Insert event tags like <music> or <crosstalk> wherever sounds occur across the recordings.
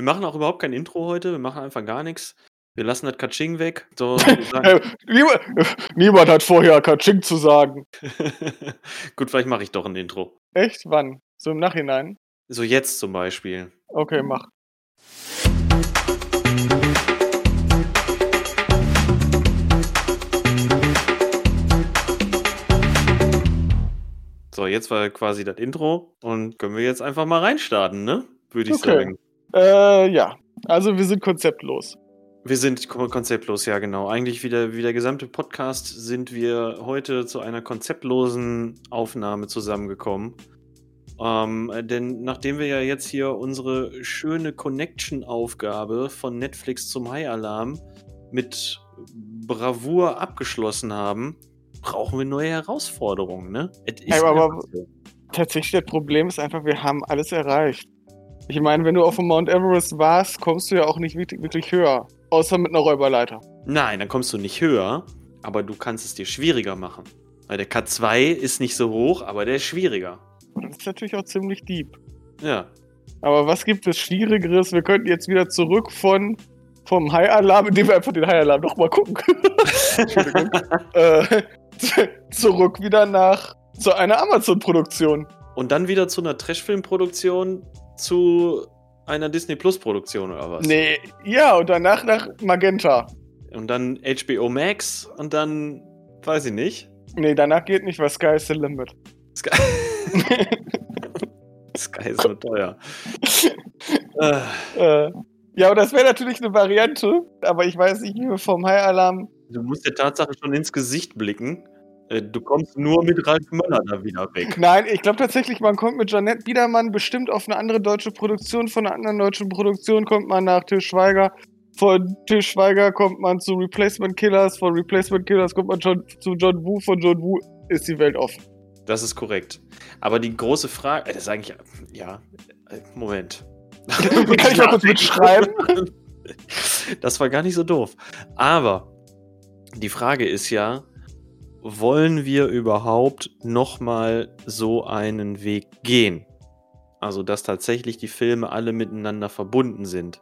Wir machen auch überhaupt kein Intro heute, wir machen einfach gar nichts. Wir lassen das Kaching weg. So, <laughs> niemand, niemand hat vorher Kaching zu sagen. <laughs> Gut, vielleicht mache ich doch ein Intro. Echt? Wann? So im Nachhinein? So jetzt zum Beispiel. Okay, mach. So, jetzt war quasi das Intro und können wir jetzt einfach mal reinstarten, ne? Würde ich Okay. sagen. Äh, ja. Also wir sind konzeptlos. Wir sind ko- konzeptlos, ja genau. Eigentlich wie der, wie der gesamte Podcast sind wir heute zu einer konzeptlosen Aufnahme zusammengekommen. Ähm, denn nachdem wir ja jetzt hier unsere schöne Connection-Aufgabe von Netflix zum High Alarm mit Bravour abgeschlossen haben, brauchen wir neue Herausforderungen, ne? Aber- so. Tatsächlich, das Problem ist einfach, wir haben alles erreicht. Ich meine, wenn du auf dem Mount Everest warst, kommst du ja auch nicht wirklich, höher. Außer mit einer Räuberleiter. Nein, dann kommst du nicht höher, aber du kannst es dir schwieriger machen. Weil der K2 ist nicht so hoch, aber der ist schwieriger. Das ist natürlich auch ziemlich deep. Ja. Aber was gibt es Schwierigeres? Wir könnten jetzt wieder zurück von vom High-Alarm, indem wir einfach den High-Alarm nochmal gucken. <laughs> Entschuldigung. <laughs> äh, zurück wieder nach zu einer Amazon-Produktion. Und dann wieder zu einer Trashfilm-Produktion zu einer Disney Plus-Produktion oder was? Nee, ja, und danach nach Magenta. Und dann HBO Max und dann weiß ich nicht. Nee, danach geht nicht, weil Sky is the limit. Sky, <laughs> Sky ist so <laughs> teuer. äh, <laughs> Äh, ja, und das wäre natürlich eine Variante, aber ich weiß nicht, wie wir vom High-Alarm. du musst der Tatsache schon ins Gesicht blicken. Äh, Du kommst nur mit Ralf Möller da wieder weg. Nein, ich glaube tatsächlich, man kommt mit Janette Biedermann bestimmt auf eine andere deutsche Produktion. Von einer anderen deutschen Produktion kommt man nach Til Schweiger. Von Til Schweiger kommt man zu Replacement Killers. Von Replacement Killers kommt man schon zu John Woo. Von John Woo ist die Welt offen. Das ist korrekt. Aber die große Frage, äh, das ist eigentlich, ja, äh, Moment. <laughs> Kann ich mal kurz mitschreiben? Das war gar nicht so doof. Aber die Frage ist ja, wollen wir überhaupt nochmal so einen Weg gehen? Also, dass tatsächlich die Filme alle miteinander verbunden sind.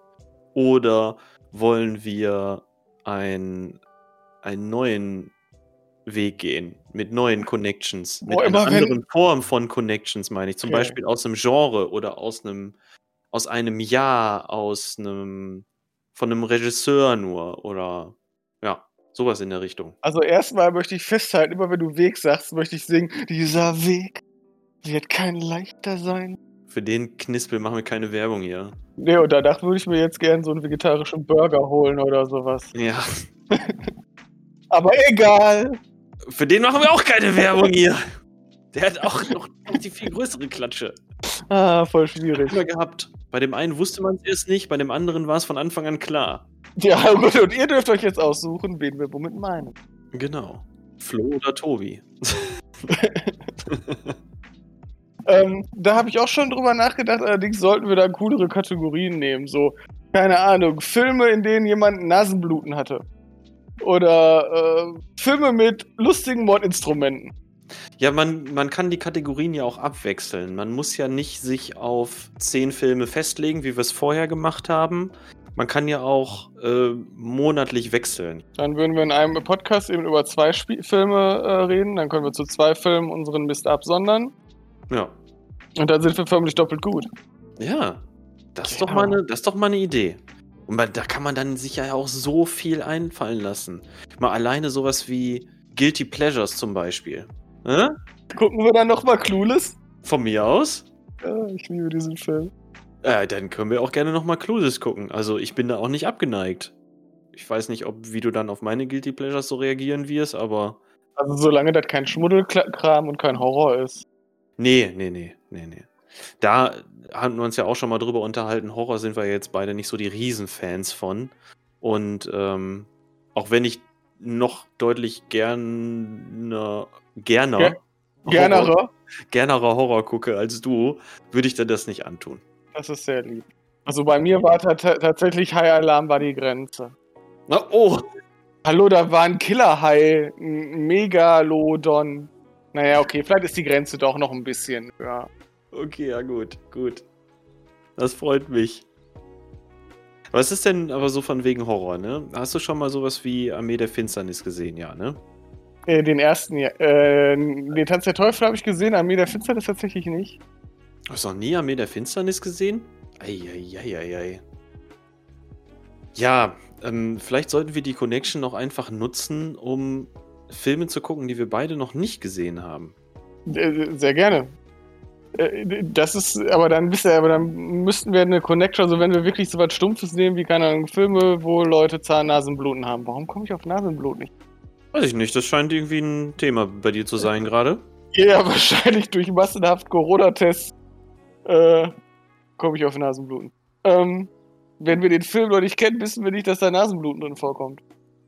Oder wollen wir ein, einen neuen Weg gehen? Mit neuen Connections? Mit einer anderen Form von Connections, meine ich. Zum Okay. Beispiel aus einem Genre oder aus einem, aus einem Jahr, aus einem, von einem Regisseur nur. Oder ja, sowas in der Richtung. Also erstmal möchte ich festhalten, immer wenn du Weg sagst, möchte ich singen, dieser Weg wird kein leichter sein. Für den Knispel machen wir keine Werbung hier. Nee, und danach würde ich mir jetzt gerne so einen vegetarischen Burger holen oder sowas. Ja. <laughs> Aber egal. Für den machen wir auch keine Werbung hier. Der hat auch noch die viel größere Klatsche Ah, voll schwierig. immer gehabt. Bei dem einen wusste man es erst nicht, bei dem anderen war es von Anfang an klar. Ja, gut, und ihr dürft euch jetzt aussuchen, wen wir womit meinen. Genau. Flo oder Tobi. <laughs> Ähm, da habe ich auch schon drüber nachgedacht, allerdings sollten wir da coolere Kategorien nehmen. So, keine Ahnung, Filme, in denen jemand Nasenbluten hatte. Oder äh, Filme mit lustigen Mordinstrumenten. Ja, man, man kann die Kategorien ja auch abwechseln. Man muss ja nicht sich auf zehn Filme festlegen, wie wir es vorher gemacht haben. Man kann ja auch äh, monatlich wechseln. Dann würden wir in einem Podcast eben über zwei Spie Filme äh, reden. Dann können wir zu zwei Filmen unseren Mist absondern. Ja. Und dann sind wir förmlich doppelt gut. Ja. Das ist, Genau. doch mal eine, das ist doch mal eine Idee. Und man, da kann man dann sich ja auch so viel einfallen lassen. Mal alleine sowas wie Guilty Pleasures zum Beispiel. Äh? Gucken wir dann nochmal Clueless? Von mir aus? Ja, ich liebe diesen Film. Äh, dann können wir auch gerne nochmal Clueless gucken. Also ich bin da auch nicht abgeneigt. Ich weiß nicht, ob wie du dann auf meine Guilty Pleasures so reagieren wirst, aber. Also solange das kein Schmuddelkram und kein Horror ist. Nee, nee, nee, nee, nee. Da haben wir uns ja auch schon mal drüber unterhalten. Horror sind wir jetzt beide nicht so die Riesenfans von. Und ähm, auch wenn ich noch deutlich gerne, gerne, Ja, Gernere. Horror, gernerer Horror gucke als du, würde ich dir das nicht antun. Das ist sehr lieb. Also bei mir war ta- ta- tatsächlich High Alarm war die Grenze. Na, oh, Hallo, da war ein Killerhai, ein Megalodon. Naja, okay, vielleicht ist die Grenze doch noch ein bisschen höher. okay, ja gut, gut. Das freut mich. Was ist denn aber so von wegen Horror, ne? Hast du schon mal sowas wie Armee der Finsternis gesehen, ja, ne? Äh, den ersten, ja. Äh, den Tanz der Teufel habe ich gesehen, Armee der Finsternis tatsächlich nicht. Hast du noch nie Armee der Finsternis gesehen? Eieieiei. Ja, ähm, vielleicht sollten wir die Connection noch einfach nutzen, um Filme zu gucken, die wir beide noch nicht gesehen haben. Äh, Sehr gerne. Äh, Das ist, aber dann du, aber dann müssten wir eine Connection, also wenn wir wirklich so was Stumpfes nehmen, wie keine Ahnung, Filme, wo Leute Zahnnasenbluten haben. Warum komme ich auf Nasenblut nicht? Weiß ich nicht, das scheint irgendwie ein Thema bei dir zu sein gerade. Ja, <laughs> wahrscheinlich durch massenhaft Corona-Tests äh, komme ich auf Nasenbluten. Ähm, wenn wir den Film noch nicht kennen, wissen wir nicht, dass da Nasenbluten drin vorkommt.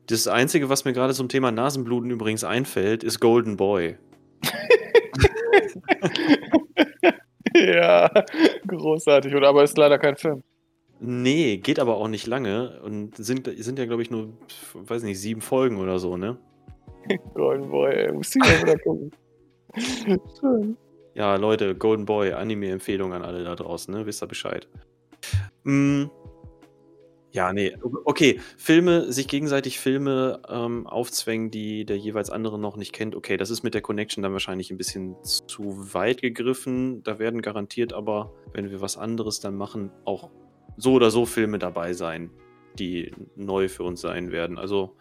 Das Einzige, was mir gerade zum Thema Nasenbluten übrigens einfällt, ist Golden Boy. <laughs> ja, großartig. Oder aber ist leider kein Film. Nee, geht aber auch nicht lange und sind, sind ja, glaube ich, nur, weiß nicht, sieben Folgen oder so, ne? <laughs> Golden Boy, ey, muss ich mal wieder gucken. <laughs> Schön. Ja, Leute, Golden Boy, Anime-Empfehlung an alle da draußen, ne? Wisst ihr Bescheid. Mm, ja, nee, okay. Filme, sich gegenseitig Filme ähm, aufzwängen, die der jeweils andere noch nicht kennt. Okay, das ist mit der Connection dann wahrscheinlich ein bisschen zu weit gegriffen. Da werden garantiert aber, wenn wir was anderes dann machen, auch so oder so Filme dabei sein, die neu für uns sein werden. Also,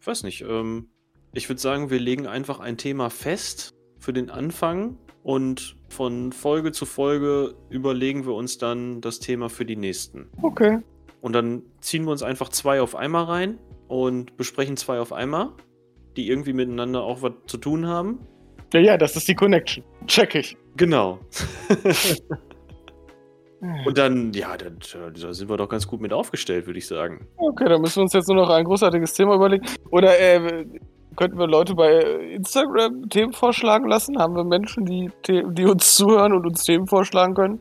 ich weiß nicht. Ähm, ich würde sagen, wir legen einfach ein Thema fest für den Anfang und von Folge zu Folge überlegen wir uns dann das Thema für die nächsten. Okay. Und dann ziehen wir uns einfach zwei auf einmal rein und besprechen zwei auf einmal, die irgendwie miteinander auch was zu tun haben. Ja, ja, das ist die Connection. Check ich. Genau. <laughs> Und dann, ja, da, da sind wir doch ganz gut mit aufgestellt, würde ich sagen. Okay, dann müssen wir uns jetzt nur noch ein großartiges Thema überlegen. Oder äh, könnten wir Leute bei Instagram Themen vorschlagen lassen? Haben wir Menschen, die, die uns zuhören und uns Themen vorschlagen können?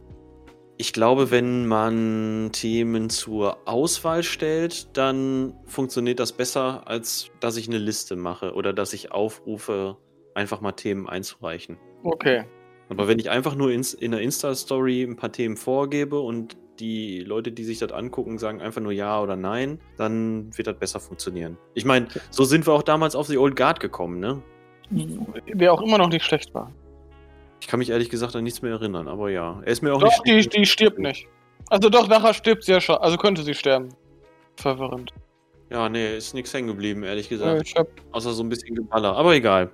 Ich glaube, wenn man Themen zur Auswahl stellt, dann funktioniert das besser, als dass ich eine Liste mache oder dass ich aufrufe, einfach mal Themen einzureichen. Okay. Aber wenn ich einfach nur ins, in der Insta-Story ein paar Themen vorgebe und die Leute, die sich das angucken, sagen einfach nur ja oder nein, dann wird das besser funktionieren. Ich meine, so sind wir auch damals auf The Old Guard gekommen, ne? Der auch immer noch nicht schlecht war. Ich kann mich ehrlich gesagt an nichts mehr erinnern, aber ja. Er ist mir auch Doch, nicht. die, die stirbt nicht. Also doch, nachher stirbt sie ja schon. Also könnte sie sterben. Verwirrend. Ja, nee, ist nichts hängen geblieben, ehrlich Ja, gesagt. ich hab, Außer so ein bisschen Geballer. Aber egal.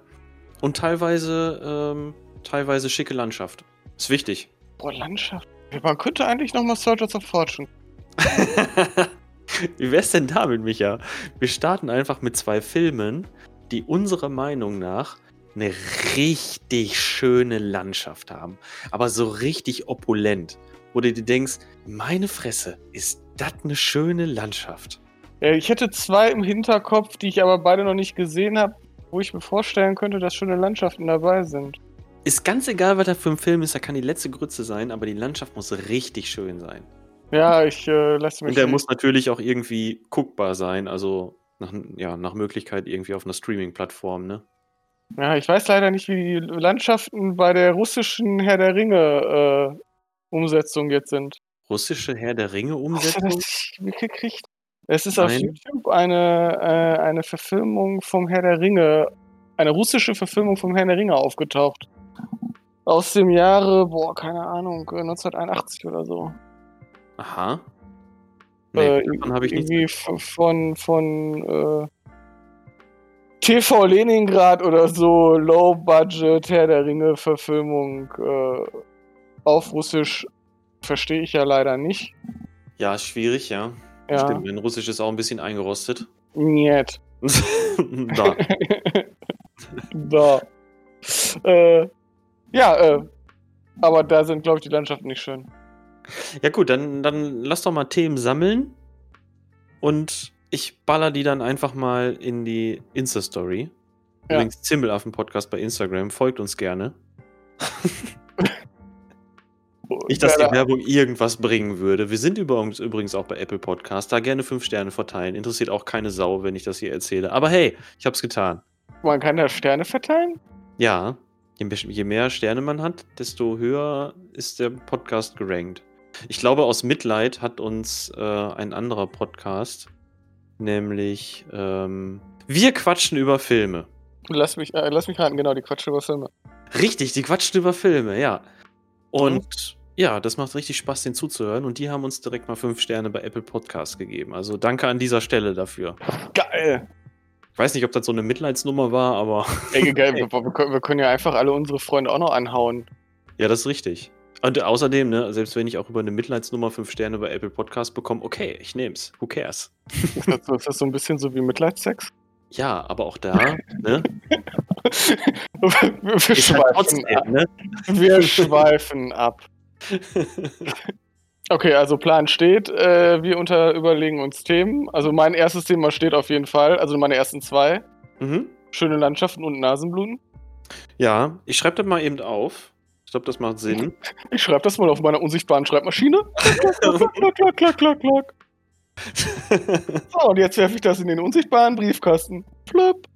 Und teilweise, ähm, teilweise schicke Landschaft. Ist wichtig. boah, Landschaft. Man könnte eigentlich nochmal Soldiers of Fortune. <laughs> Wie wär's denn damit, Micha? Wir starten einfach mit zwei Filmen, die unserer Meinung nach eine richtig schöne Landschaft haben. Aber so richtig opulent. Wo du dir denkst, meine Fresse, ist das eine schöne Landschaft? Äh, Ich hätte zwei im Hinterkopf, die ich aber beide noch nicht gesehen habe, wo ich mir vorstellen könnte, dass schöne Landschaften dabei sind. Ist ganz egal, was das für ein Film ist, da kann die letzte Grütze sein, aber die Landschaft muss richtig schön sein. Ja, ich äh, lasse mich. Und der muss natürlich auch irgendwie guckbar sein, also nach, ja, nach Möglichkeit irgendwie auf einer Streaming-Plattform, ne? Ja, ich weiß leider nicht, wie die Landschaften bei der russischen Herr der Ringe äh, Umsetzung jetzt sind. Russische Herr der Hast du Ringe-Umsetzung? das nicht mitgekriegt? Es ist auf Nein. YouTube eine, äh, eine Verfilmung vom Herr der Ringe, eine russische Verfilmung vom Herr der Ringe aufgetaucht. Aus dem Jahre, boah, keine Ahnung, äh, 1981 oder so. Aha. Nee, äh, davon habe ich nichts. irgendwie f- von, von äh, TV Leningrad oder so, Low Budget Herr der Ringe Verfilmung äh, auf Russisch verstehe ich ja leider nicht. Ja, schwierig, ja. Ja, Stimmt, mein Russisch ist auch ein bisschen eingerostet. Niet. <laughs> da. <laughs> da. Äh, ja, äh, aber da sind, glaube ich, die Landschaften nicht schön. Ja gut, dann, dann lass doch mal Themen sammeln und ich baller die dann einfach mal in die Insta-Story. Ja. Übrigens, Zimbelaffen-Podcast bei Instagram, folgt uns gerne. <laughs> Nicht, dass die Werbung irgendwas bringen würde. Wir sind übrigens, übrigens auch bei Apple Podcast. Da gerne fünf Sterne verteilen. Interessiert auch keine Sau, wenn ich das hier erzähle. Aber hey, ich hab's getan. Man kann da Sterne verteilen? Ja, je, je mehr Sterne man hat, desto höher ist der Podcast gerankt. Ich glaube, aus Mitleid hat uns äh, ein anderer Podcast, nämlich ähm, Wir quatschen über Filme. Lass mich, äh, lass mich raten, genau, die Quatsch über Filme. Richtig, die quatschen über Filme, ja. Und ja, das macht richtig Spaß, den zuzuhören. Und die haben uns direkt mal fünf Sterne bei Apple Podcast gegeben. Also danke an dieser Stelle dafür. Geil! Ich weiß nicht, ob das so eine Mitleidsnummer war, aber <laughs> Ey, geil, wir, wir, können- ja einfach alle unsere Freunde auch noch anhauen. ja, das ist richtig. Und außerdem, ne, selbst wenn ich auch über eine Mitleidsnummer fünf Sterne bei Apple Podcast bekomme, okay, ich nehm's. Who cares? Ist das, so- ist das so ein bisschen so wie Mitleidssex? Ja, aber auch da, ne? <laughs> wir, wir, halt schweifen trotzdem, ab. ne? wir schweifen ab. <laughs> Okay, also Plan steht. Äh, wir unter überlegen uns Themen. Also mein erstes Thema steht auf jeden Fall. Also meine ersten zwei. mhm. Schöne Landschaften und Nasenbluten. Ja, ich schreibe das mal eben auf. Ich glaube, das macht Sinn. <laughs> Ich schreibe das mal auf meiner unsichtbaren Schreibmaschine. <laughs> Klack, klack, klack, klack, klack. So, und jetzt werfe ich das in den unsichtbaren Briefkasten. Flop.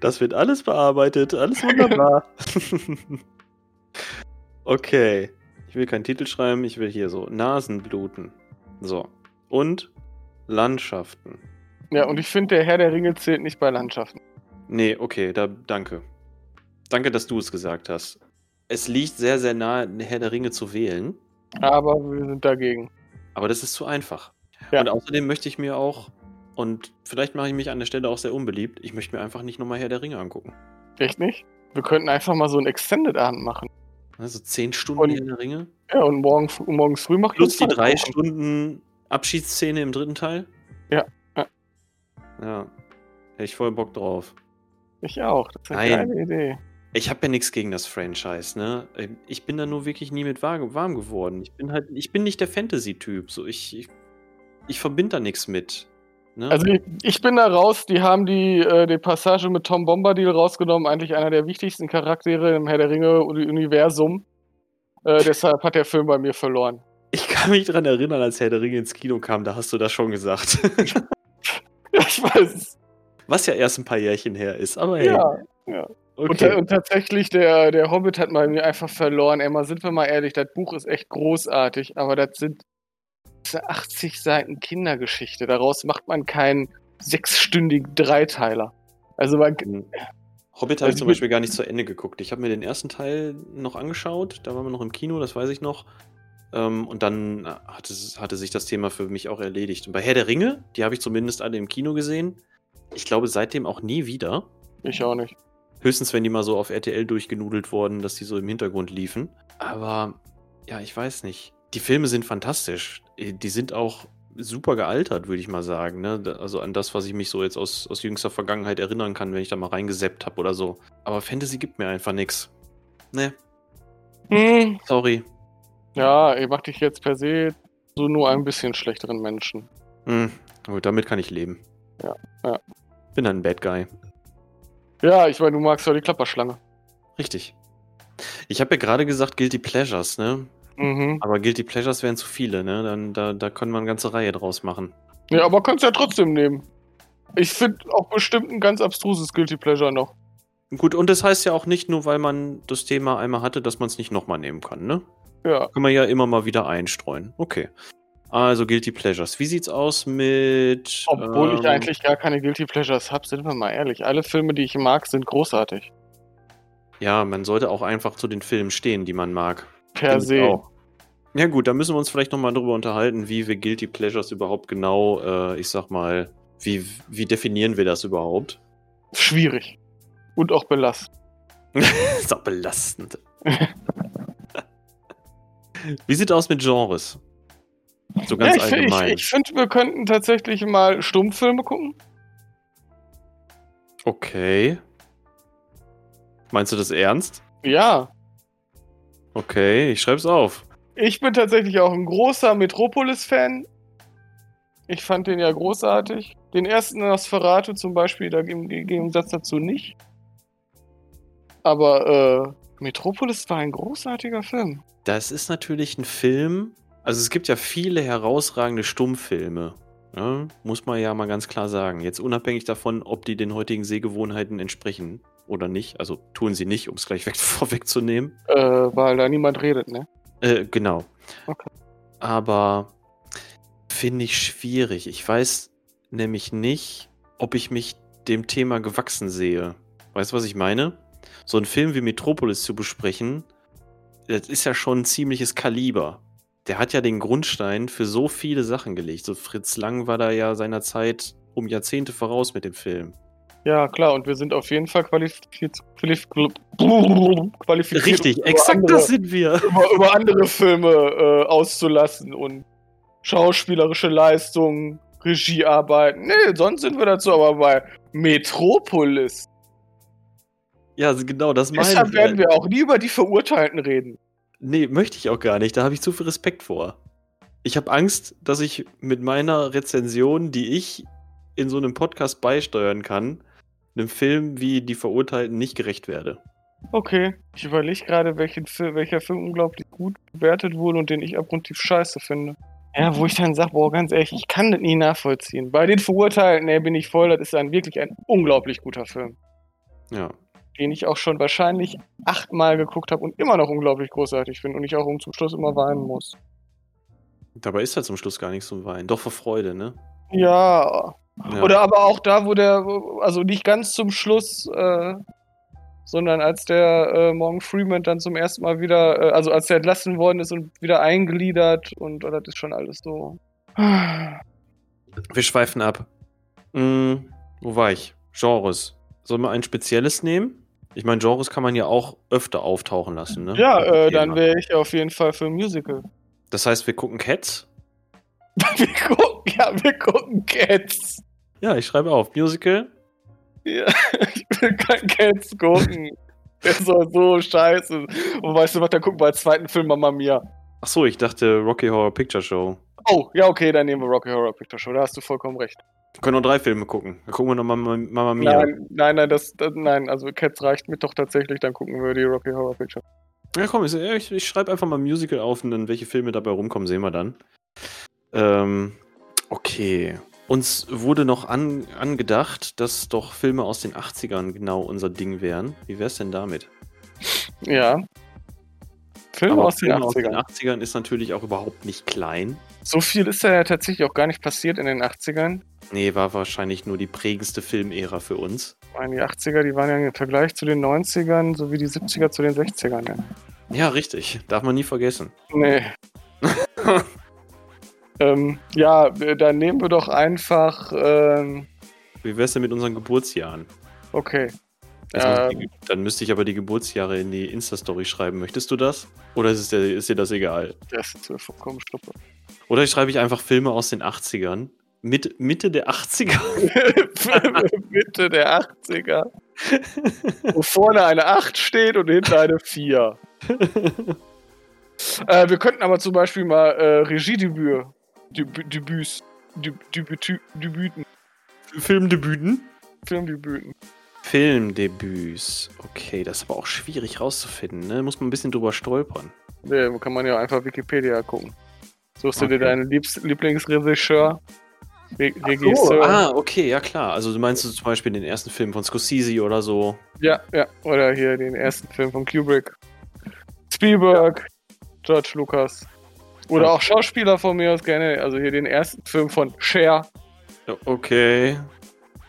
Das wird alles bearbeitet, alles wunderbar. <laughs> okay. Ich will keinen Titel schreiben, ich will hier so Nasenbluten. So. Und Landschaften. Ja, und ich finde, der Herr der Ringe zählt nicht bei Landschaften. Nee, okay, da danke. Danke, dass du es gesagt hast. Es liegt sehr, sehr nahe, Herr der Ringe zu wählen, Aber wir sind dagegen. aber das ist zu einfach. Ja. Und außerdem möchte ich mir auch, und vielleicht mache ich mich an der Stelle auch sehr unbeliebt, ich möchte mir einfach nicht nochmal Herr der Ringe angucken. Echt nicht? Wir könnten einfach mal so einen Extended-Abend machen. Also zehn Stunden Und- Herr der Ringe. Ja, und morgen, morgens früh macht Plus die uns drei. Stunden Abschiedsszene im dritten Teil? Ja, ja. Ja. Hätte ich voll Bock drauf. Ich auch. Das ist eine Nein. geile Idee. Ich habe ja nichts gegen das Franchise, ne? Ich bin da nur wirklich nie mit warm, warm geworden. Ich bin halt, ich bin nicht der Fantasy-Typ. So, ich, ich, ich verbinde da nichts mit. Ne? Also ich, ich bin da raus, die haben die, äh, die Passage mit Tom Bombadil rausgenommen, eigentlich einer der wichtigsten Charaktere im Herr der Ringe-Universum. Äh, <laughs> deshalb hat der Film bei mir verloren. ich kann mich dran erinnern, als Herr der Ringe ins Kino kam, da hast du das schon gesagt. Ja, <laughs> ich weiß. Was ja erst ein paar Jährchen her ist, aber hey. Ja. Und, okay. und tatsächlich, der, der Hobbit hat bei mir einfach verloren. Ey, mal sind wir mal ehrlich, das Buch ist echt großartig, aber das sind 80 Seiten Kindergeschichte. Daraus macht man keinen sechsstündigen Dreiteiler. Also man, Mhm. Hobbit habe ich Also zum ich- Beispiel gar nicht zu Ende geguckt. Ich habe mir den ersten Teil noch angeschaut, da waren wir noch im Kino, das weiß ich noch. Ähm, und dann hatte, es- hatte sich das Thema für mich auch erledigt. Und bei Herr der Ringe, die habe ich zumindest alle im Kino gesehen. Ich glaube seitdem auch nie wieder. ich auch nicht. Höchstens, wenn die mal so auf RTL durchgenudelt wurden, dass die so im Hintergrund liefen. Aber ja, ich weiß nicht. Die Filme sind fantastisch. Äh, Die sind auch super gealtert, würde ich mal sagen. Ne? Also an das, was ich mich so jetzt aus, aus jüngster Vergangenheit erinnern kann, wenn ich da mal reingeseppt habe oder so. Aber Fantasy gibt mir einfach nichts. Ne, Hm, sorry. ja, ihr macht dich jetzt per se so nur ein bisschen schlechteren Menschen. Hm, gut, damit kann ich leben. Ja, ja. Bin dann ein Bad Guy. Ja, ich meine, du magst ja die Klapperschlange. Richtig. Ich habe ja gerade gesagt Guilty Pleasures, ne? Mhm. Aber Guilty Pleasures wären zu viele, ne? Dann, da, da können wir eine ganze Reihe draus machen. Ja, aber kannst ja trotzdem nehmen. Ich finde auch bestimmt ein ganz abstruses Guilty Pleasure noch. Gut, und das heißt ja auch nicht nur, weil man das Thema einmal hatte, dass man es nicht nochmal nehmen kann, ne? Ja. Kann man ja immer mal wieder einstreuen. Okay. Also Guilty Pleasures. Wie sieht's aus mit. Obwohl ich ähm, eigentlich gar keine Guilty Pleasures habe, sind wir mal ehrlich. Alle Filme, die ich mag, sind großartig. Ja, man sollte auch einfach zu den Filmen stehen, die man mag. Per se. auch. Ja, gut, da müssen wir uns vielleicht nochmal drüber unterhalten, wie wir Guilty Pleasures überhaupt genau, äh, ich sag mal, wie, wie definieren wir das überhaupt? Schwierig. Und auch belastend. <laughs> ist auch belastend. <laughs> wie sieht aus mit Genres? So ganz ja, ich, fi- ich, allgemein. ich finde, wir könnten tatsächlich mal Stummfilme gucken. Okay. Meinst du das ernst? Ja. Okay, ich schreib's auf. Ich bin tatsächlich auch ein großer Metropolis-Fan. Ich fand den ja großartig. Den ersten Nosferatu zum Beispiel, da im Gegensatz dazu nicht. Aber äh, Metropolis war ein großartiger Film. Das ist natürlich ein Film. Also es gibt ja viele herausragende Stummfilme. Ne? Muss man ja mal ganz klar sagen. Jetzt unabhängig davon, ob die den heutigen Sehgewohnheiten entsprechen oder nicht. Also tun sie nicht, um es gleich weg, <laughs> vorwegzunehmen. Äh, weil da niemand redet, ne? Äh, genau. Okay. aber finde ich schwierig. Ich weiß nämlich nicht, ob ich mich dem Thema gewachsen sehe. Weißt du, was ich meine? So einen Film wie Metropolis zu besprechen, das ist ja schon ein ziemliches Kaliber. Der hat ja den Grundstein für so viele Sachen gelegt. So Fritz Lang war da ja seiner Zeit um Jahrzehnte voraus mit dem Film. Ja, klar, und wir sind auf jeden Fall qualifiziert. qualif- qualifiziert Richtig, exakt andere, das sind wir. Über, über andere Filme äh, auszulassen und schauspielerische Leistungen, Regiearbeiten. Nee, sonst sind wir dazu, aber bei Metropolis. Ja, genau, das meine Deshalb ich. werden wir auch nie über die Verurteilten reden. Nee, möchte ich auch gar nicht. Da habe ich zu viel Respekt vor. Ich habe Angst, dass ich mit meiner Rezension, die ich in so einem Podcast beisteuern kann, einem Film wie Die Verurteilten nicht gerecht werde. Okay, ich überlege gerade, Film, welcher Film unglaublich gut bewertet wurde und den ich abgrundtief scheiße finde. Ja, wo ich dann sage, boah, ganz ehrlich, ich kann das nie nachvollziehen. Bei den Verurteilten, ey, bin ich voll, das ist ein wirklich ein unglaublich guter Film. Ja. Den ich auch schon wahrscheinlich achtmal geguckt habe und immer noch unglaublich großartig finde und ich auch um zum Schluss immer weinen muss. Dabei ist er zum Schluss gar nicht so ein Wein. Doch vor Freude, ne? Ja. Ja. Oder aber auch da, wo der, also nicht ganz zum Schluss, äh, sondern als der äh, Morgan Freeman dann zum ersten Mal wieder, äh, also als er entlassen worden ist und wieder eingliedert und oh, das ist schon alles so. Wir schweifen ab. Hm, wo war ich? Genres. Sollen wir ein spezielles nehmen? Ich meine, Genres kann man ja auch öfter auftauchen lassen, ne? Ja, äh, dann wäre ich auf jeden Fall für ein Musical. Das heißt, wir gucken Cats. <laughs> wir gucken, ja, wir gucken Cats. Ja, ich schreibe auf. Musical. Ja, <laughs> ich will kein Cats gucken. Der soll so scheiße. Und weißt du was, dann gucken wir als zweiten Film Mama Mia. Ach so, ich dachte Rocky Horror Picture Show. Oh, ja, okay, dann nehmen wir Rocky Horror Picture Show. Da hast du vollkommen recht. Wir können noch drei Filme gucken. Dann gucken wir noch Mama, Mama Mia. Nein, nein, nein, das, das, nein, also Cats reicht mir doch tatsächlich, dann gucken wir die Rocky Horror Picture. Ja, komm, ich, ich, ich schreibe einfach mal Musical auf und dann welche Filme dabei rumkommen, sehen wir dann. Ähm, okay. Uns wurde noch an, angedacht, dass doch Filme aus den 80ern genau unser Ding wären. Wie wär's denn damit? Ja. Filme aus den Filme aus den 80ern. 80ern ist natürlich auch überhaupt nicht klein. So viel ist da ja tatsächlich auch gar nicht passiert in den 80ern. Nee, war wahrscheinlich nur die prägendste Filmära für uns. Ich meine, die 80er, die waren ja im Vergleich zu den 90ern sowie die 70er zu den 60ern. Ja. Ja, richtig. Darf man nie vergessen. Nee. <laughs> ähm, ja, äh, dann nehmen wir doch einfach, ähm, Wie wär's denn mit unseren Geburtsjahren? okay. Ich Ähm, dann müsste ich aber die Geburtsjahre in die Insta-Story schreiben. Möchtest du das? Oder ist, dir, ist dir das egal? das ist mir vollkommen schnuppe. Oder schreibe ich einfach Filme aus den 80ern? Mit, Mitte der 80er? <laughs> Mitte der 80er. <laughs> Wo vorne eine 8 steht und hinter eine 4. <laughs> äh, wir könnten aber zum Beispiel mal äh, Regiedebüt. Debü- Debüts. Debüten. Filmdebüten? Filmdebüten. Filmdebüts. Okay, das ist aber auch schwierig rauszufinden, ne? Muss man ein bisschen drüber stolpern. Nee, kann man ja einfach Wikipedia gucken. Suchst du dir deinen Liebs Lieblingsregisseur? Re Regisseur? ah, okay, ja klar. Also du meinst du zum Beispiel den ersten Film von Scorsese oder so? Ja, ja. Oder hier den ersten Film von Kubrick. Spielberg, George Lucas. Oder auch Schauspieler von mir aus gerne. Also hier den ersten Film von Cher. Okay.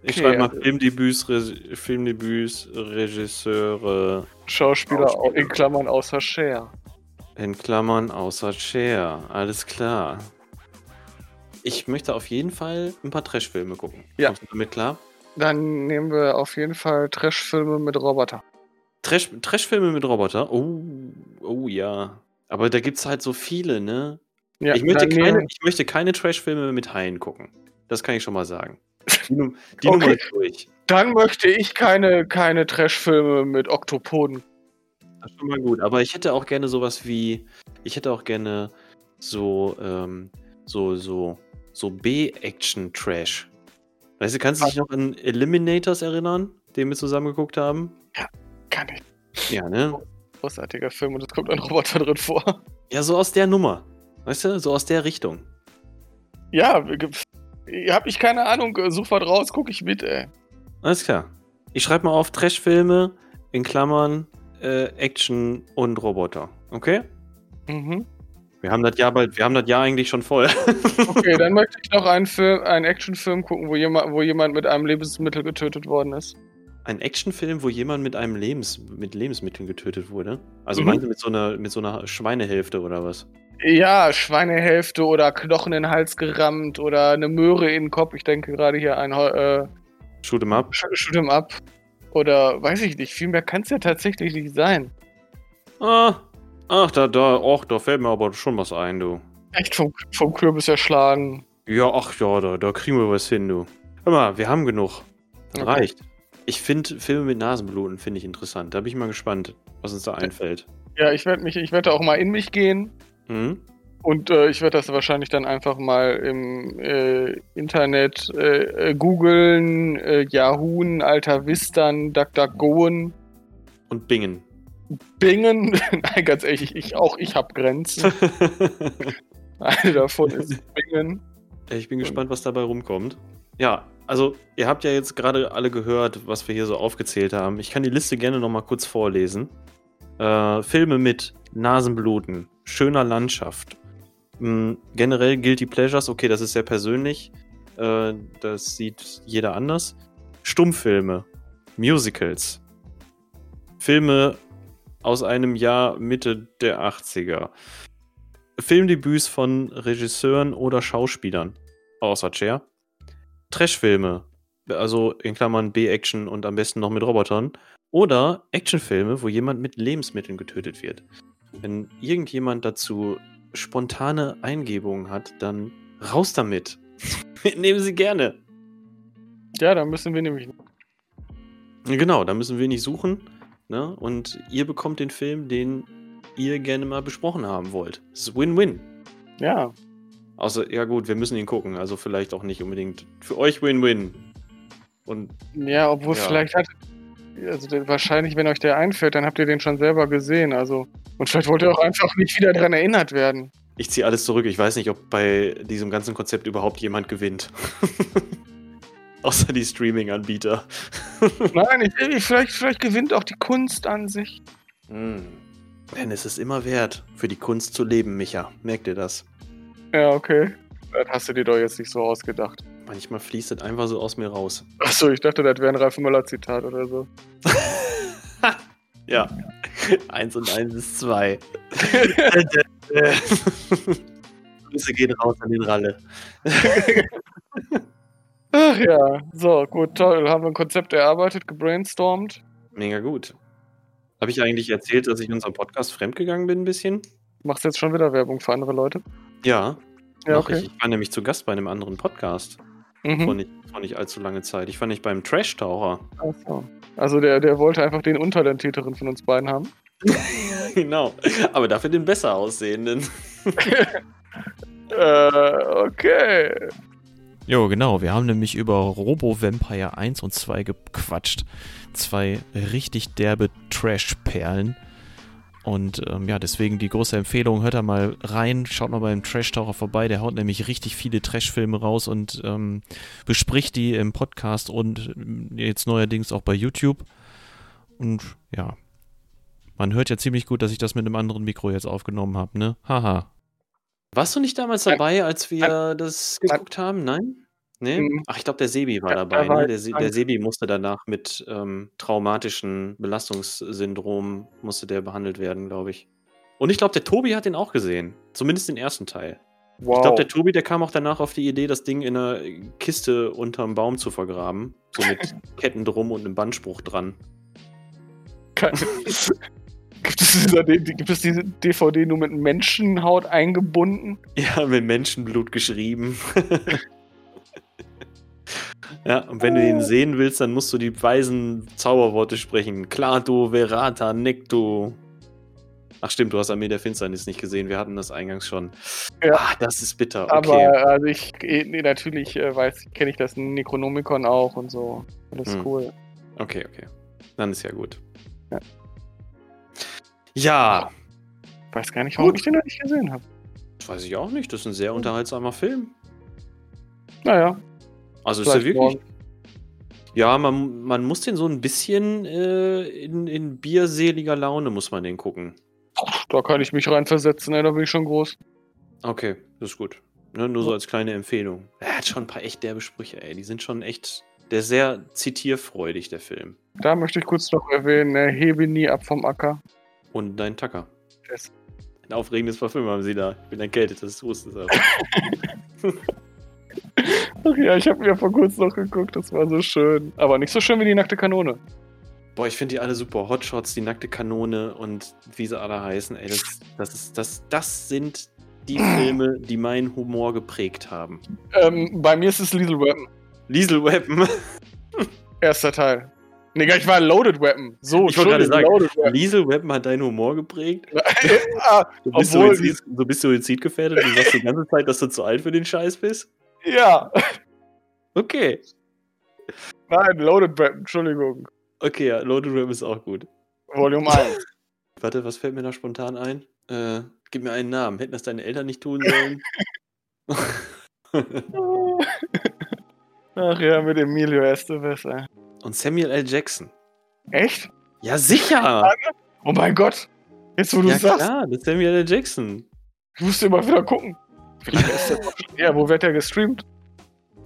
Ich Okay, schreibe mal also- Filmdebüts, Re Filmdebüts, Regisseure Schauspieler, Schauspieler. in Klammern außer Cher. in Klammern außer Cher. Alles klar. Ich möchte auf jeden Fall ein paar Trashfilme gucken. Ja. Kommst du damit klar? Dann nehmen wir auf jeden Fall Trashfilme mit Roboter. Trash, Trashfilme mit Roboter? Oh, oh ja. Aber da gibt es halt so viele, ne? Ja, ich, möchte keine, nehmen- ich möchte keine Trashfilme mit Haien gucken. Das kann ich schon mal sagen. <laughs> Die, die Okay. Nummer ist durch. Dann möchte ich keine, keine Trashfilme mit Oktopoden. Das ist schon mal gut. Aber ich hätte auch gerne sowas wie. Ich hätte auch gerne so, ähm, so, so, so B-Action-Trash. Weißt du, kannst du dich noch an Eliminators erinnern, den wir zusammen geguckt haben? Kann ich. Ja, ne? Großartiger Film und es kommt ein Roboter drin vor. Ja, so aus der Nummer. Weißt du, so aus der Richtung. Ja, hab ich keine Ahnung, such was raus, guck ich mit, ey. Alles klar. Ich schreibe mal auf Trash-Filme in Klammern äh, Action und Roboter. Okay? Mhm. Wir haben das Jahr bald, wir haben das Jahr eigentlich schon voll. <laughs> Okay, dann möchte ich noch einen Film, einen Actionfilm gucken, wo jemand, wo jemand mit einem Lebensmittel getötet worden ist. Ein Actionfilm, wo jemand mit einem Lebens mit Lebensmitteln getötet wurde. Also Mhm. meinst du mit so einer mit so einer Schweinehälfte oder was? Ja, Schweinehälfte oder Knochen in den Hals gerammt oder eine Möhre in den Kopf. Ich denke gerade hier ein äh, Shoot 'em up. Sh- Shoot 'em up. Oder weiß ich nicht, viel mehr kann es ja tatsächlich nicht sein. Ah, ach, da, da, ach, da fällt mir aber schon was ein, du. Echt vom, vom Kürbis erschlagen. Ja, ach ja, da, da kriegen wir was hin, du. Hör mal, wir haben genug. Okay. reicht. Ich finde Filme mit Nasenbluten finde ich interessant. Da bin ich mal gespannt, was uns da einfällt. Ja, ich werde mich, ich werde auch mal in mich gehen. Hm? Und äh, ich werde das wahrscheinlich dann einfach mal im äh, Internet äh, äh, googeln, äh, Yahoo, Alta Vistan, DuckDuckGoen, Und Bingen. Bingen. <laughs> Nein, ganz ehrlich, ich, ich auch, ich habe Grenzen. <laughs> Eine davon ist Bingen. ich bin gespannt, was dabei rumkommt. Ja, also ihr habt ja jetzt gerade alle gehört, was wir hier so aufgezählt haben. Ich kann die Liste gerne noch mal kurz vorlesen. Äh, Filme mit Nasenbluten, schöner Landschaft. Hm, generell Guilty Pleasures, okay, das ist sehr persönlich. Äh, das sieht jeder anders. Stummfilme, Musicals, Filme aus einem Jahr Mitte der 80er. Filmdebüts von Regisseuren oder Schauspielern, außer Cher. Trashfilme, also in Klammern B-Action und am besten noch mit Robotern. Oder Actionfilme, wo jemand mit Lebensmitteln getötet wird. Wenn irgendjemand dazu spontane Eingebungen hat, dann raus damit. <laughs> Nehmen Sie gerne. Ja, da müssen wir nämlich. Genau, da müssen wir nicht suchen. Ne? Und ihr bekommt den Film, den ihr gerne mal besprochen haben wollt. Es ist Win-Win. Ja, Außer, ja gut, wir müssen ihn gucken. Also vielleicht auch nicht unbedingt für euch Win-Win. Und ja, obwohl Ja. vielleicht hat. Also wahrscheinlich, wenn euch der einfällt, dann habt ihr den schon selber gesehen. Also. Und vielleicht wollt ihr auch einfach nicht wieder dran erinnert werden. ich ziehe alles zurück. Ich weiß nicht, ob bei diesem ganzen Konzept überhaupt jemand gewinnt. <laughs> Außer die Streaming-Anbieter. <laughs> Nein, ich, ich, vielleicht, vielleicht gewinnt auch die Kunst an sich. Hm. Denn es ist immer wert, für die Kunst zu leben, Micha. Merkt ihr das? Ja, okay. Das hast du dir doch jetzt nicht so ausgedacht. Manchmal fließt es einfach so aus mir raus. Achso, ich dachte, das wäre ein Ralf Müller-Zitat oder so. <laughs> Ja. eins und eins ist zwei. <laughs> Grüße gehen raus an den Ralle. <laughs> Ach ja, so, gut, toll. Haben wir ein Konzept erarbeitet, gebrainstormt. Mega gut. Habe ich eigentlich erzählt, dass ich in unserem Podcast fremdgegangen bin ein bisschen? Machst jetzt schon wieder Werbung für andere Leute? Ja, Ja, okay. ich. Ich war nämlich zu Gast bei einem anderen Podcast. Vor, Mhm. nicht, vor nicht allzu lange Zeit. Ich war nicht beim Trash-Taucher. Ach so. Also der, der wollte einfach den untalentierteren von uns beiden haben. <laughs> genau. Aber dafür den besser aussehenden. <laughs> Äh, okay. Jo, genau. Wir haben nämlich über Robo Vampire 1 und 2 gequatscht. Zwei richtig derbe Trash-Perlen. Und ähm, ja, deswegen die große Empfehlung, hört da mal rein, schaut mal beim Trash-Taucher vorbei, der haut nämlich richtig viele Trash-Filme raus und ähm, bespricht die im Podcast und ähm, jetzt neuerdings auch bei YouTube. Und ja, man hört ja ziemlich gut, dass ich das mit einem anderen Mikro jetzt aufgenommen habe, ne? Haha. Warst du nicht damals dabei, als wir das geguckt haben? Nein? Nee? Mhm. Ach, ich glaube, der Sebi war Ja, dabei. da war Ne? Der, Se der Sebi musste danach mit ähm, traumatischen Belastungssyndrom musste der behandelt werden, glaube ich. Und ich glaube, der Tobi hat den auch gesehen. Zumindest den ersten Teil. Wow. Ich glaube, der Tobi, der kam auch danach auf die Idee, das Ding in einer Kiste unterm Baum zu vergraben. So mit <laughs> Ketten drum und einem Bandspruch dran. Keine- gibt, es <laughs> dieser, gibt es diese DVD nur mit Menschenhaut eingebunden? Ja, mit Menschenblut geschrieben. <laughs> ja, und wenn du ihn sehen willst, dann musst du die weisen Zauberworte sprechen. Clado, Verata, Necto. Ach stimmt, du hast Armee der Finsternis nicht gesehen. Wir hatten das eingangs schon. Ja. Ah, das ist bitter. Aber Okay. also ich eh, nee, natürlich äh, weiß, kenne ich das Necronomicon auch und so. Das ist Hm. cool. Okay, okay. Dann ist ja gut. Ja. Ja, Weiß gar nicht, warum Gut. ich den noch nicht gesehen habe. das weiß ich auch nicht. Das ist ein sehr unterhaltsamer Film. Naja, Also ist er wirklich. morgen. Ja, man, man muss den so ein bisschen äh, in, in bierseliger Laune muss man den gucken. Da kann ich mich reinversetzen, ey, da bin ich schon groß. Okay, das ist gut. Ne, nur so als kleine Empfehlung. Er hat schon ein paar echt derbe Sprüche, ey. Die sind schon echt. Der ist sehr zitierfreudig, der Film. Da möchte ich kurz noch erwähnen, äh, hebe nie ab vom Acker. Und dein Tacker. Yes. Ein aufregendes Parfüm haben sie da. Ich bin erkältet, das ist es <laughs> aber. <laughs> Okay, <laughs> ja, ich habe mir vor kurzem noch geguckt, das war so schön. Aber nicht so schön wie die nackte Kanone. Boah, ich finde die alle super. Hotshots, die nackte Kanone und wie sie alle heißen, ey, das, das, ist, das, das sind die <clears throat> Filme, die meinen Humor geprägt haben. Ähm, bei mir ist es Lethal Weapon. Liesel Weapon. <laughs> Erster Teil. Nee, nicht, war Loaded Weapon. So, Ich wollte gerade sagen, Weapon. Liesel Weapon hat deinen Humor geprägt. <laughs> ah, Du bist, Obwohl- Suizid, du bist suizidgefährdet und du sagst die ganze Zeit, dass du zu alt für den Scheiß bist. Ja. Okay. Nein, Loaded Weapon, Entschuldigung. Okay, ja, Loaded Weapon ist auch gut. Volume 1. <laughs> Warte, was fällt mir da spontan ein? Äh, gib mir einen Namen. Hätten das deine Eltern nicht tun sollen? <laughs> Ach ja, mit Emilio Estevez, ey. und Samuel L. Jackson. Echt? Ja, sicher! Oh mein Gott. Jetzt, wo du Ja, sagst, ist Samuel L. Jackson. ich musste immer wieder gucken. Vielleicht ist noch- ja, wo wird der gestreamt?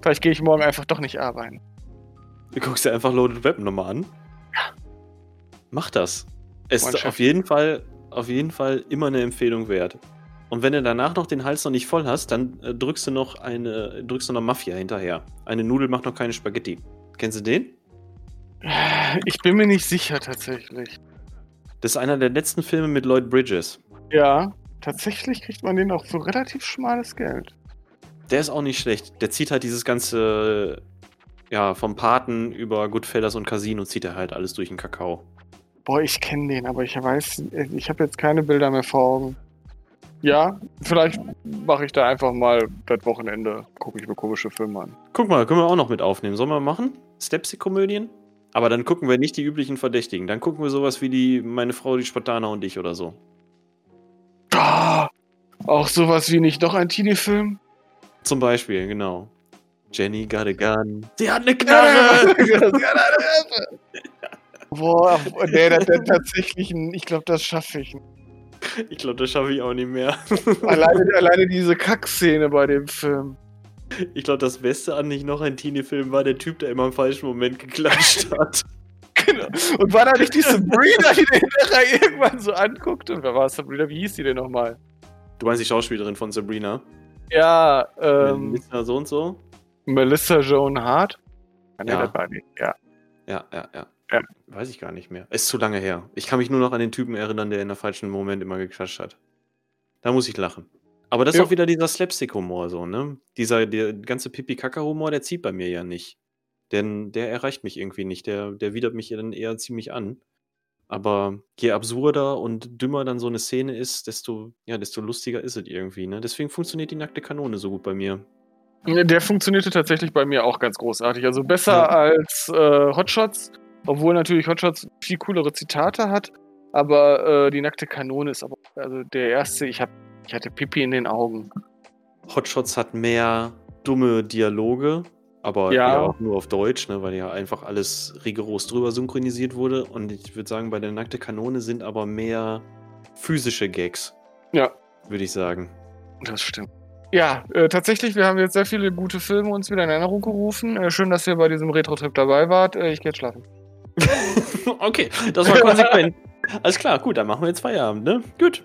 Vielleicht gehe ich morgen einfach doch nicht arbeiten. Du guckst dir einfach Loaded Weapon nochmal an. Mach das. Es ist auf jeden Fall, auf jeden Fall immer eine Empfehlung wert. Und wenn du danach noch den Hals noch nicht voll hast, dann äh, drückst du noch eine, drückst du noch Mafia hinterher. Eine Nudel macht noch keine Spaghetti. Kennst du den? Ich bin mir nicht sicher tatsächlich. Das ist einer der letzten Filme mit Lloyd Bridges. Ja, tatsächlich kriegt man den auch für relativ schmales Geld. Der ist auch nicht schlecht. Der zieht halt dieses ganze, ja, vom Paten über Goodfellas und Casino zieht er halt alles durch den Kakao. Boah, ich kenne den, aber ich weiß, ich habe jetzt keine Bilder mehr vor Augen. Ja, vielleicht mache ich da einfach mal das Wochenende, gucke ich mir komische Filme an. Guck mal, können wir auch noch mit aufnehmen. Sollen wir machen? Stepsy-Komödien? Aber dann gucken wir nicht die üblichen Verdächtigen. Dann gucken wir sowas wie die Meine Frau, die Spartaner und ich oder so. Ah, auch sowas wie nicht doch ein Teenie-Film? Zum Beispiel, genau. Jenny got a gun. Sie hat eine Knarre! <laughs> Boah, nee, das, das tatsächlich, ein- ich glaube, das schaffe ich. ich glaube, das schaffe ich auch nicht mehr. <laughs> Alleine, alleine diese Kackszene bei dem Film. Ich glaube, das Beste an nicht noch ein Teenie-Film war der Typ, der immer im falschen Moment geklatscht <laughs> hat. Genau. Und war da nicht die Sabrina, die den nachher irgendwann so anguckt? Und wer war Sabrina? Wie hieß die denn nochmal? Du meinst die Schauspielerin von Sabrina? Ja, ähm, Melissa so und so? Melissa Joan Hart. nee, Ja. Ja. Ja, ja, ja, Ja. Weiß ich gar nicht mehr. Ist zu lange her. Ich kann mich nur noch an den Typen erinnern, der in der falschen Moment immer geklatscht hat. Da muss ich lachen. Aber das ist Ja. auch wieder dieser Slapstick-Humor, so, ne? Dieser, der ganze Pipi-Kaka-Humor, der zieht bei mir ja nicht. Denn der erreicht mich irgendwie nicht. Der, der widert mich dann eher ziemlich an. Aber je absurder und dümmer dann so eine Szene ist, desto, ja, desto lustiger ist es irgendwie, ne? Deswegen funktioniert die nackte Kanone so gut bei mir. Der funktionierte tatsächlich bei mir auch ganz großartig. Also besser Ja. als äh, Hotshots, obwohl natürlich Hotshots viel coolere Zitate hat. Aber äh, die nackte Kanone ist aber, also der erste, ich, hab, ich hatte Pipi in den Augen. Hotshots hat mehr dumme Dialoge, aber Ja. ja. auch nur auf Deutsch, ne, weil ja einfach alles rigoros drüber synchronisiert wurde. Und ich würde sagen, bei der nackte Kanone sind aber mehr physische Gags, Ja, würde ich sagen. das stimmt. Ja, äh, tatsächlich, wir haben jetzt sehr viele gute Filme uns wieder in Erinnerung gerufen. Äh, schön, dass ihr bei diesem Retro-Trip dabei wart. Äh, ich gehe jetzt schlafen. <laughs> okay, das war konsequent. <laughs> Alles klar, gut, dann machen wir jetzt Feierabend, ne? Gut.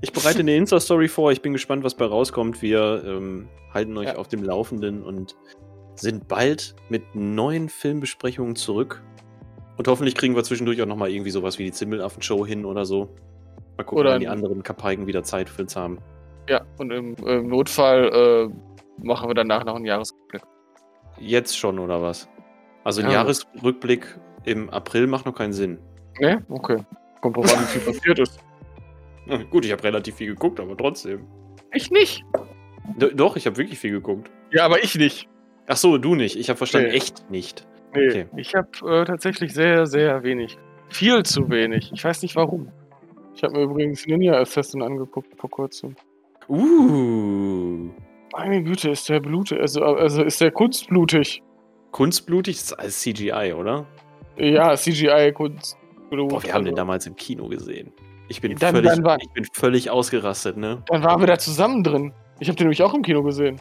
Ich bereite eine Insta-Story vor. Ich bin gespannt, was bei rauskommt. Wir ähm, halten euch Ja. auf dem Laufenden und sind bald mit neuen Filmbesprechungen zurück. Und hoffentlich kriegen wir zwischendurch auch nochmal irgendwie sowas wie die Zimmelaffen-Show hin oder so. Mal gucken, Oder wann die anderen Kapaiken wieder Zeit für uns haben. Ja, und im, im Notfall äh, machen wir danach noch einen Jahresrückblick. Jetzt schon, oder was? Also ein Ja. Jahresrückblick im April macht noch keinen Sinn. Ne? Okay. Kommt drauf an, wie viel passiert ist. <laughs> Gut, ich habe relativ viel geguckt, aber trotzdem. Ich nicht. D doch, ich habe wirklich viel geguckt. Ja, aber ich nicht. Ach so, du nicht. Ich habe verstanden, Nee. echt nicht. Nee, Okay. ich habe äh, tatsächlich sehr, sehr wenig. Viel zu wenig. Ich weiß nicht warum. Ich habe mir übrigens Ninja Assassin angeguckt vor kurzem. Uh. Meine Güte, ist der blutig. Also, also ist der kunstblutig. Kunstblutig das ist alles CGI, oder? Ja, CGI-Kunst. Boah, wir haben den damals im Kino gesehen. Ich bin, Dann- völlig, dann war- ich bin völlig ausgerastet, ne? Dann waren wir da zusammen drin. Ich habe den nämlich auch im Kino gesehen.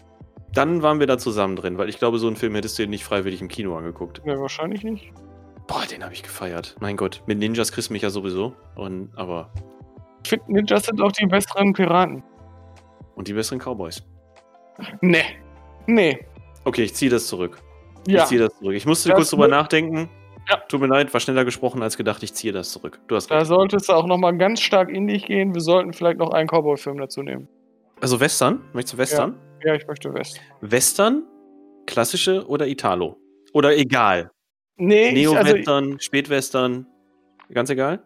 Dann waren wir da zusammen drin, weil ich glaube, so einen Film hättest du dir nicht freiwillig im Kino angeguckt. Ja, wahrscheinlich nicht. Boah, den habe ich gefeiert. Mein Gott, mit Ninjas kriegst du mich ja sowieso. Und, aber. Ich finde, Ninjas sind auch die besseren Piraten. Und die besseren Cowboys. Nee. Nee. Okay, ich ziehe das zurück. Ja. Ich ziehe das zurück. Ich musste Das kurz drüber nachdenken. Ja. Tut mir leid, war schneller gesprochen als gedacht. Ich ziehe das zurück. Du hast Da recht. solltest du auch nochmal ganz stark in dich gehen. Wir sollten vielleicht noch einen Cowboy-Film dazu nehmen. Also Western? Möchtest du Western? Ja, ich möchte West. Western, klassische oder Italo? Oder egal. Nee, ich, also, Neo-Western, Spätwestern, ganz egal?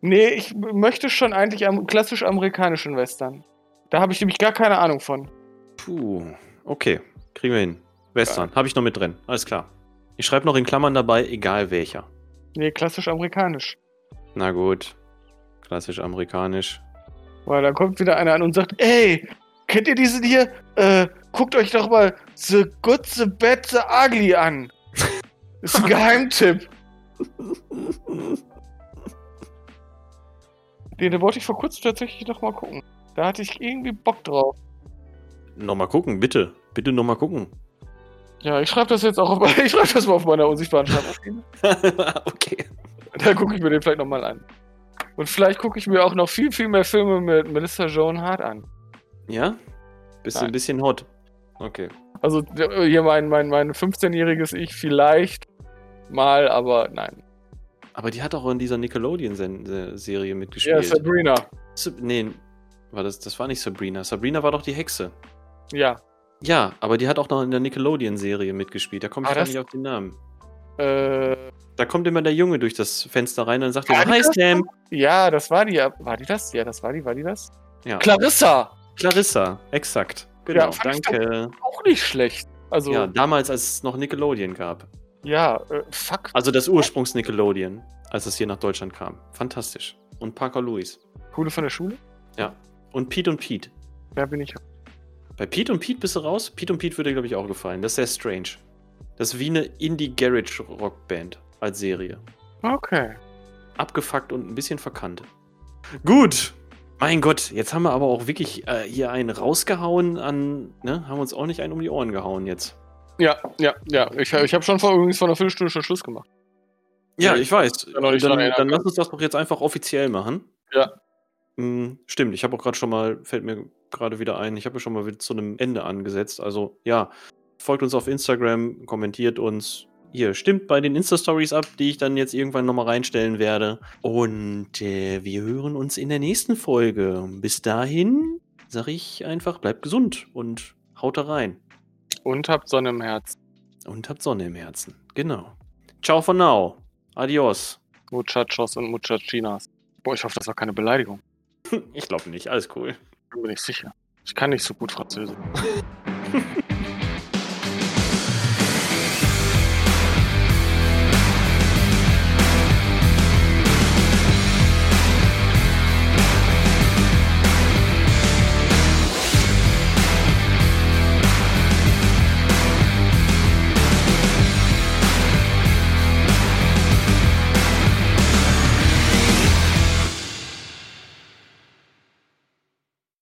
nee, ich möchte schon eigentlich am klassisch amerikanischen Western. Da habe ich nämlich gar keine Ahnung von. Puh, okay, kriegen wir hin. Western, habe ich noch mit drin, alles klar. Ich schreibe noch in Klammern dabei, egal welcher. Nee, klassisch amerikanisch. Na gut, klassisch amerikanisch. Weil da kommt wieder einer an und sagt, ey, kennt ihr diesen hier? Äh, guckt euch doch mal The Good, The Bad, The Ugly an. <laughs> Ist ein Geheimtipp. Den, wollte ich vor kurzem tatsächlich noch mal gucken. Da hatte ich irgendwie Bock drauf. Nochmal gucken, bitte. Bitte nochmal gucken. Ja, ich schreibe das jetzt auch auf, <laughs> ich schreibe das mal auf meiner unsichtbaren Schreibmaschine. <laughs> okay. Da gucke ich mir den vielleicht nochmal an. Und vielleicht gucke ich mir auch noch viel, viel mehr Filme mit Melissa Joan Hart an. Ja? Bist du ein bisschen hot? Okay. Also hier mein, mein, mein 15-jähriges Ich vielleicht mal, aber nein. Aber die hat auch in dieser Nickelodeon-Serie mitgespielt. Ja, Sabrina. Sab- nee, war das, das war nicht Sabrina. Sabrina war doch die Hexe. Ja. Ja, aber die hat auch noch in der Nickelodeon-Serie mitgespielt. Da komme ich Ah, gar das- nicht auf den Namen. Äh, Da kommt immer der Junge durch das Fenster rein und sagt immer, Hi Sam. ja, das war die. War die das? Ja, das war die. War die das? Ja. Clarissa. Clarissa, exakt. Genau, Ja, danke. Auch nicht schlecht. Also, Ja, ja, damals, als es noch Nickelodeon gab. äh, fuck. Also das Ursprungs-Nickelodeon, als es hier nach Deutschland kam. Fantastisch. Und Parker Lewis. Coole von der Schule? Und Pete und Pete. Da bin ich. Bei Pete und Pete bist du raus? Pete und Pete würde, glaube ich, auch gefallen. Das ist sehr strange. Das ist wie eine Indie-Garage-Rock-Band als Serie. Okay. Abgefuckt und ein bisschen verkannt. Gut. Mein Gott, jetzt haben wir aber auch wirklich äh, hier einen rausgehauen an, ne? Haben uns auch nicht einen um die Ohren gehauen jetzt. Ja, ja, ja. Ich, ich habe schon vor, übrigens vor einer Viertelstunde schon Schluss gemacht. Ja, ich weiß. dann dann lass uns das doch jetzt einfach offiziell machen. Ja. Hm, stimmt, ich habe auch gerade schon mal, fällt mir gerade wieder ein, ich habe schon mal wieder zu einem Ende angesetzt. Also ja, folgt uns auf Instagram, kommentiert uns. Hier, stimmt bei den Insta-Stories ab, die ich dann jetzt irgendwann nochmal reinstellen werde. Und äh, wir hören uns in der nächsten Folge. Bis dahin sage ich einfach, bleibt gesund und haut da rein. Und habt Sonne im Herz. Und habt Sonne im Herzen. Genau. Ciao for now. Adios. Muchachos und Muchachinas. Boah, ich hoffe, das war keine Beleidigung. <laughs> Ich glaube nicht, alles cool. Bin mir nicht sicher. Ich kann nicht so gut Französisch. <laughs>